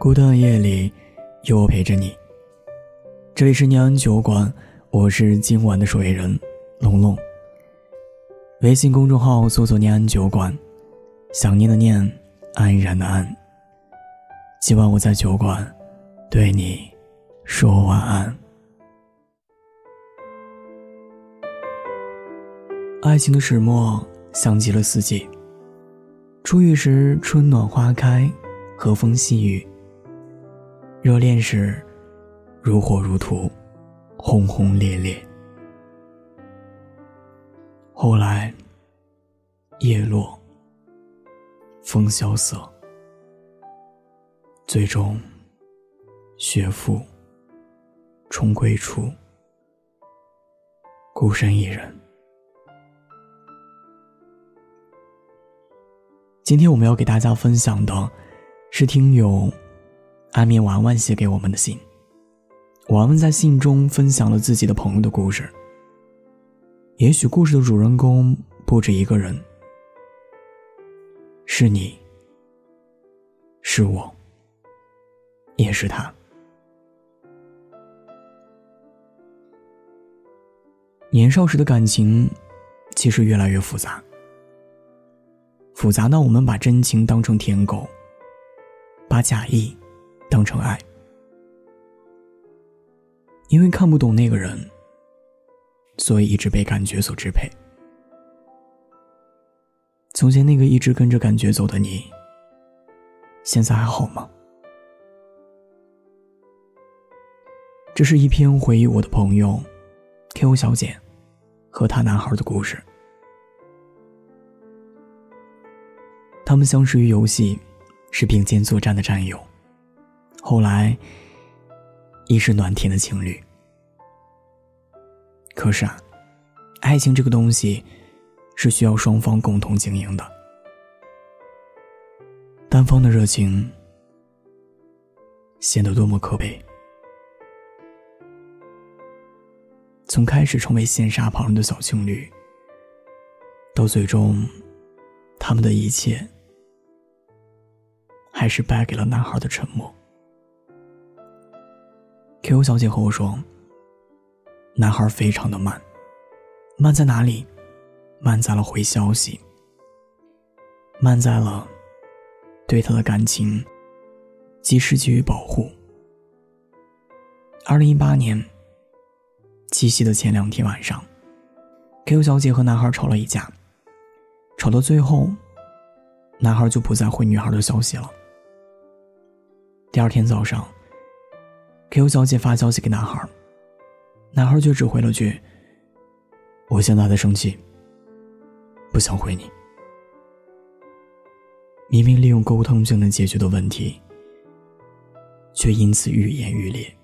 孤单的夜里，有我陪着你。这里是念安酒馆，我是今晚的守夜人龙龙。微信公众号搜索“念安酒馆”，想念的念，安然的安。今晚我在酒馆，对你说晚安。爱情的始末像极了四季，初遇时春暖花开，和风细雨。热恋时，如火如荼，轰轰烈烈。后来，叶落，风萧瑟，最终，雪覆，重归处，孤身一人。今天我们要给大家分享的，是听友。安眠丸丸写给我们的信，丸丸在信中分享了自己的朋友的故事。也许故事的主人公不止一个人，是你，是我，也是他。年少时的感情，其实越来越复杂，复杂到我们把真情当成舔狗，把假意。当成爱，因为看不懂那个人，所以一直被感觉所支配。从前那个一直跟着感觉走的你，现在还好吗？这是一篇回忆我的朋友 Q 小姐和她男孩的故事。他们相识于游戏，是并肩作战的战友。后来，亦是暖甜的情侣。可是啊，爱情这个东西，是需要双方共同经营的。单方的热情，显得多么可悲。从开始成为羡煞旁人的小情侣，到最终，他们的一切，还是败给了男孩的沉默。Q 小姐和我说：“男孩非常的慢，慢在哪里？慢在了回消息，慢在了对他的感情及时给予保护。”二零一八年七夕的前两天晚上，Q 小姐和男孩吵了一架，吵到最后，男孩就不再回女孩的消息了。第二天早上。Q 小姐发消息给男孩，男孩却只回了句：“我现在在生气，不想回你。”明明利用沟通就能解决的问题，却因此愈演愈烈。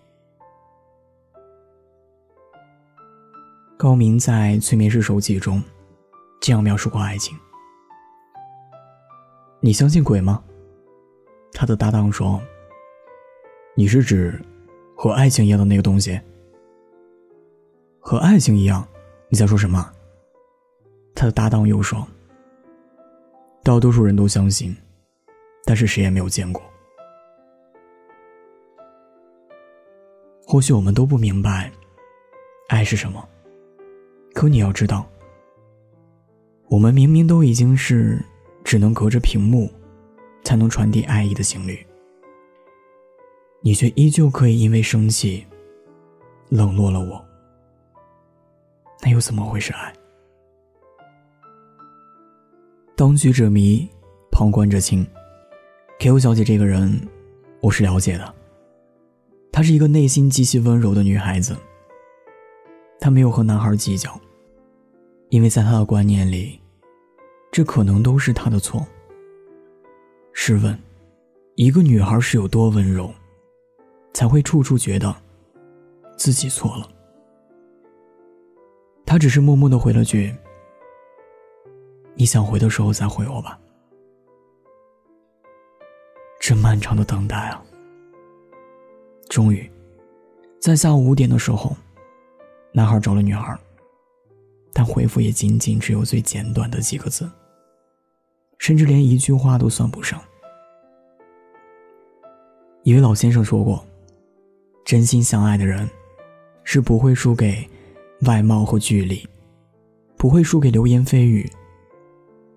高明在《催眠师手记》中这样描述过爱情：“你相信鬼吗？”他的搭档说：“你是指？”和爱情一样的那个东西，和爱情一样，你在说什么？他的搭档又说：“大多数人都相信，但是谁也没有见过。或许我们都不明白，爱是什么。可你要知道，我们明明都已经是只能隔着屏幕，才能传递爱意的情侣。”你却依旧可以因为生气，冷落了我，那又怎么会是爱？当局者迷，旁观者清。Q 小姐这个人，我是了解的。她是一个内心极其温柔的女孩子。她没有和男孩计较，因为在她的观念里，这可能都是她的错。试问，一个女孩是有多温柔？才会处处觉得自己错了。他只是默默的回了句：“你想回的时候再回我吧。”这漫长的等待啊！终于，在下午五点的时候，男孩找了女孩，但回复也仅仅只有最简短的几个字，甚至连一句话都算不上。一位老先生说过：“真心相爱的人，是不会输给外貌和距离，不会输给流言蜚语，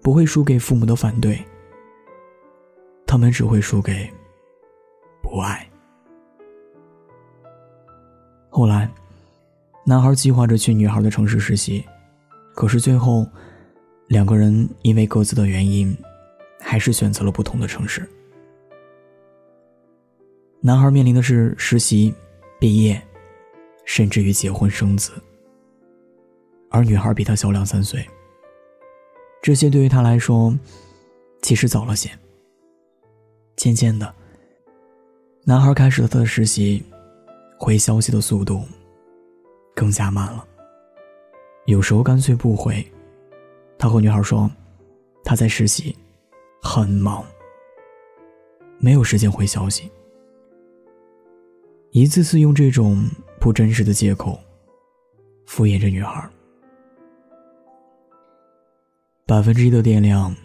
不会输给父母的反对。他们只会输给不爱。”后来，男孩计划着去女孩的城市实习，可是最后，两个人因为各自的原因，还是选择了不同的城市。男孩面临的是实习、毕业，甚至于结婚生子，而女孩比他小两三岁。这些对于他来说，其实早了些。渐渐的，男孩开始了他的实习。回消息的速度更加慢了，有时候干脆不回。他和女孩说，他在实习，很忙，没有时间回消息。一次次用这种不真实的借口敷衍着女孩。百分之一的电量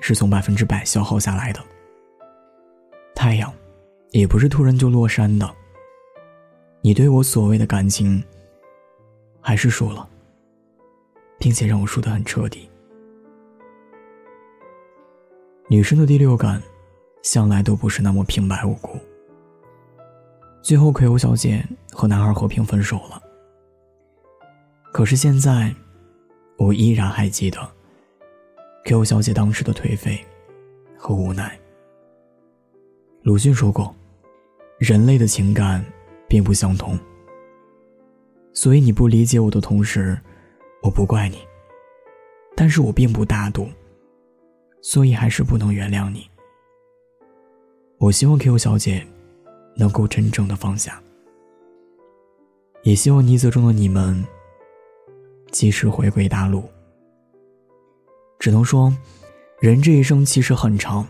是从百分之百消耗下来的，太阳也不是突然就落山的。你对我所谓的感情，还是输了，并且让我输得很彻底。女生的第六感，向来都不是那么平白无故。最后，奎欧小姐和男孩和平分手了。可是现在，我依然还记得，Q 小姐当时的颓废和无奈。鲁迅说过，人类的情感。并不相同，所以你不理解我的同时，我不怪你。但是我并不大度，所以还是不能原谅你。我希望 Q 小姐能够真正的放下，也希望泥泽中的你们及时回归大陆。只能说，人这一生其实很长，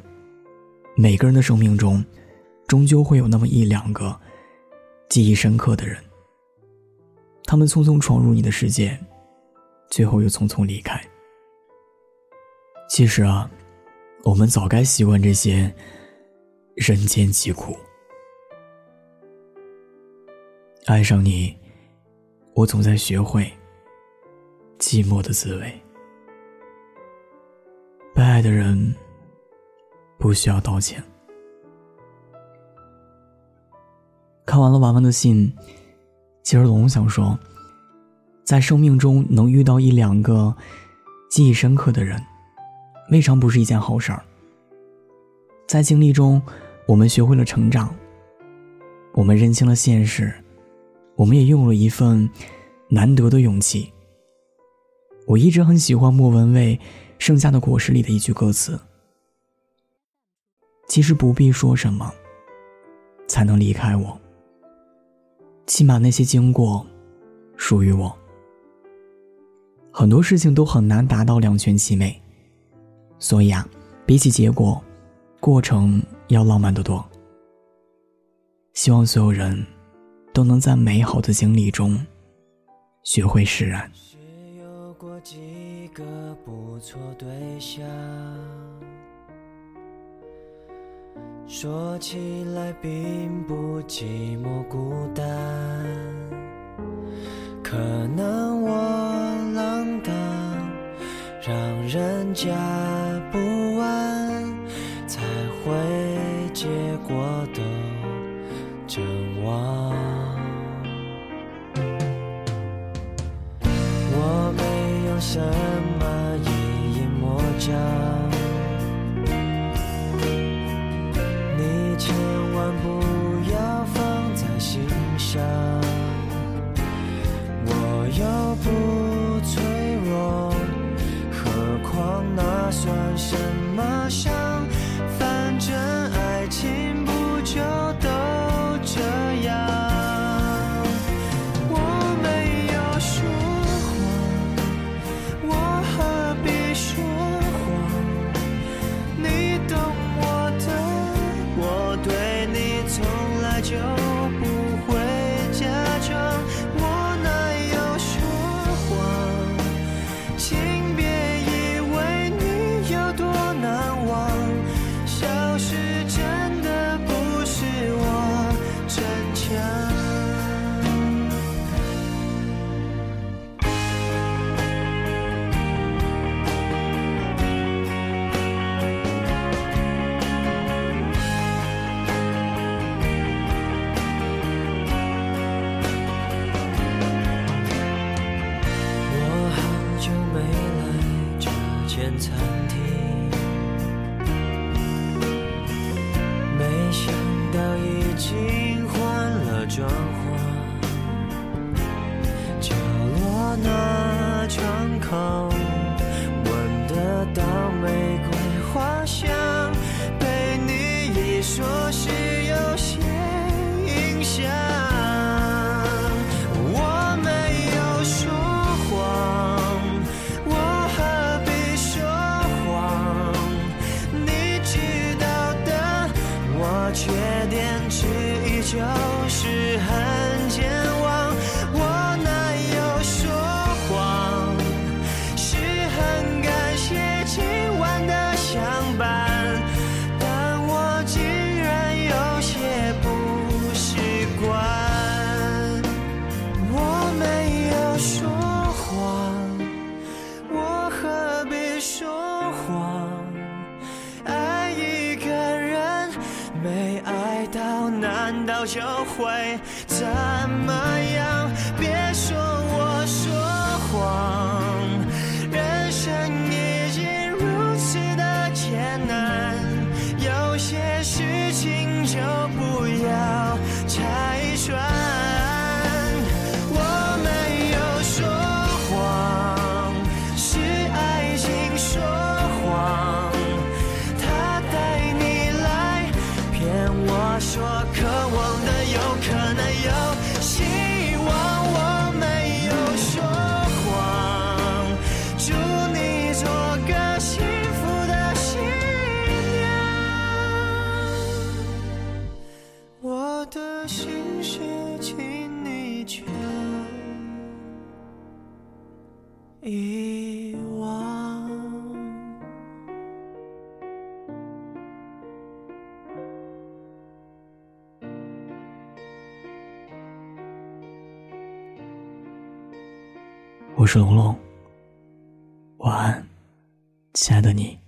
每个人的生命中，终究会有那么一两个。记忆深刻的人，他们匆匆闯入你的世界，最后又匆匆离开。其实啊，我们早该习惯这些人间疾苦。爱上你，我总在学会寂寞的滋味。被爱的人不需要道歉。看完了娃娃的信，其实龙想说，在生命中能遇到一两个记忆深刻的人，未尝不是一件好事儿。在经历中，我们学会了成长，我们认清了现实，我们也用了一份难得的勇气。我一直很喜欢莫文蔚《剩下的果实》里的一句歌词：“其实不必说什么，才能离开我。”起码那些经过，属于我。很多事情都很难达到两全其美，所以啊，比起结果，过程要浪漫得多。希望所有人都能在美好的经历中，学会释然。有过几个不错对象说起来并不寂寞孤单，可能我浪荡，让人家不安，才会结果间餐厅。遗忘我是龙龙。晚安亲爱的你。